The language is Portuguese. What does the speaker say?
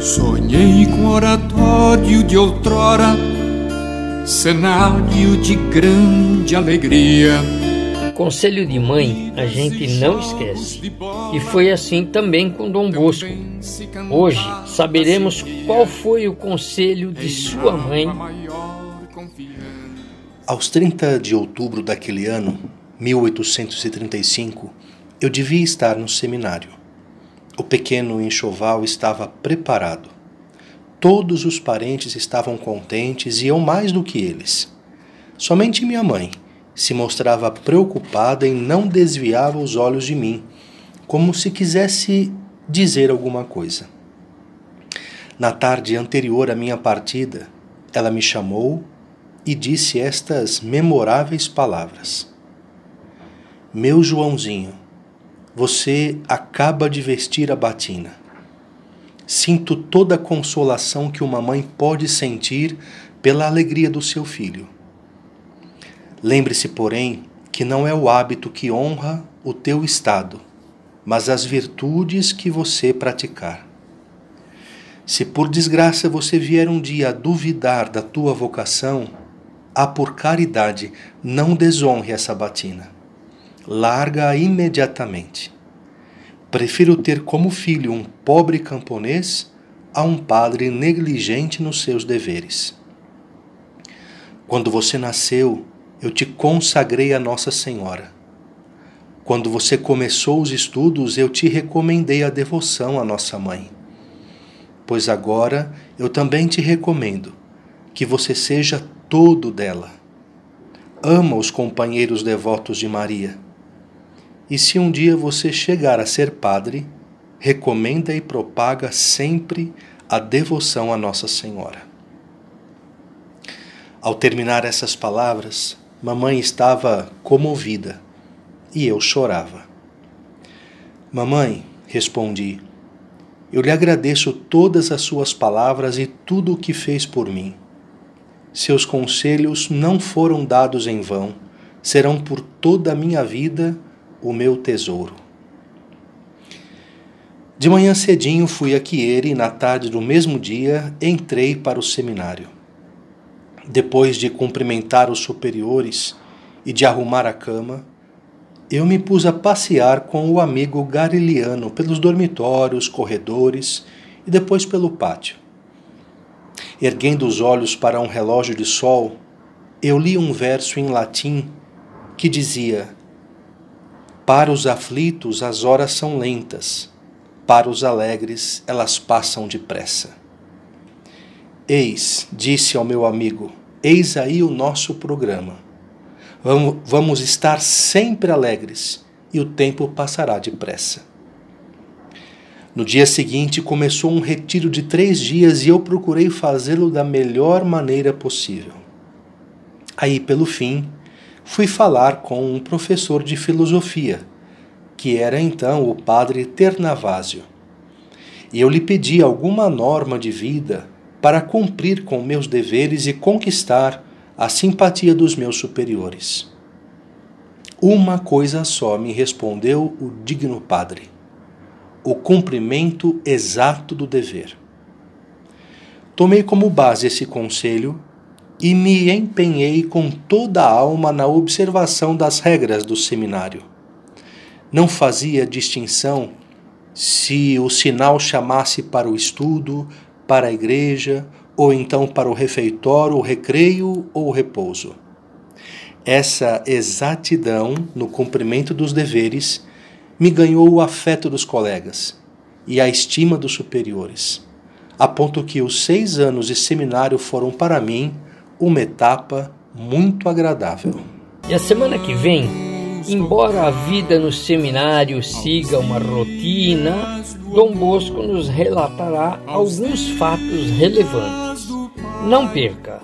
Sonhei com oratório de outrora, cenário de grande alegria Conselho de mãe a gente não esquece. E foi assim também com Dom Bosco. Hoje saberemos qual foi o conselho de sua mãe. Aos 30 de outubro daquele ano, 1835, eu devia estar no seminário. O pequeno enxoval estava preparado. Todos os parentes estavam contentes e eu mais do que eles. Somente minha mãe se mostrava preocupada e não desviava os olhos de mim, como se quisesse dizer alguma coisa. Na tarde anterior à minha partida, ela me chamou e disse estas memoráveis palavras: Meu Joãozinho, você acaba de vestir a batina. Sinto toda a consolação que uma mãe pode sentir pela alegria do seu filho. Lembre-se, porém, que não é o hábito que honra o teu estado, mas as virtudes que você praticar. Se por desgraça você vier um dia a duvidar da tua vocação, a por caridade não desonre essa batina. Larga-a imediatamente. Prefiro ter como filho um pobre camponês a um padre negligente nos seus deveres. Quando você nasceu, eu te consagrei a Nossa Senhora. Quando você começou os estudos, eu te recomendei a devoção à Nossa Mãe. Pois agora eu também te recomendo que você seja todo dela. Ama os companheiros devotos de Maria. E se um dia você chegar a ser padre, recomenda e propaga sempre a devoção à Nossa Senhora. Ao terminar essas palavras, Mamãe estava comovida e eu chorava. Mamãe, respondi, eu lhe agradeço todas as suas palavras e tudo o que fez por mim. Seus conselhos não foram dados em vão, serão por toda a minha vida o meu tesouro. De manhã cedinho fui a Chieri e na tarde do mesmo dia entrei para o seminário. Depois de cumprimentar os superiores e de arrumar a cama, eu me pus a passear com o amigo Gariliano pelos dormitórios, corredores e depois pelo pátio. Erguendo os olhos para um relógio de sol, eu li um verso em latim que dizia: Para os aflitos as horas são lentas, para os alegres elas passam depressa. Eis, disse ao meu amigo, eis aí o nosso programa. Vamos, vamos estar sempre alegres e o tempo passará depressa. No dia seguinte começou um retiro de três dias e eu procurei fazê-lo da melhor maneira possível. Aí, pelo fim, fui falar com um professor de filosofia, que era então o padre Ternavásio. E eu lhe pedi alguma norma de vida para cumprir com meus deveres e conquistar a simpatia dos meus superiores. Uma coisa só me respondeu o digno padre: o cumprimento exato do dever. Tomei como base esse conselho e me empenhei com toda a alma na observação das regras do seminário. Não fazia distinção se o sinal chamasse para o estudo, para a igreja, ou então para o refeitório, o recreio ou o repouso. Essa exatidão no cumprimento dos deveres me ganhou o afeto dos colegas e a estima dos superiores, a ponto que os seis anos de seminário foram para mim uma etapa muito agradável. E a semana que vem, embora a vida no seminário siga uma rotina, Dom Bosco nos relatará alguns fatos relevantes. Não perca!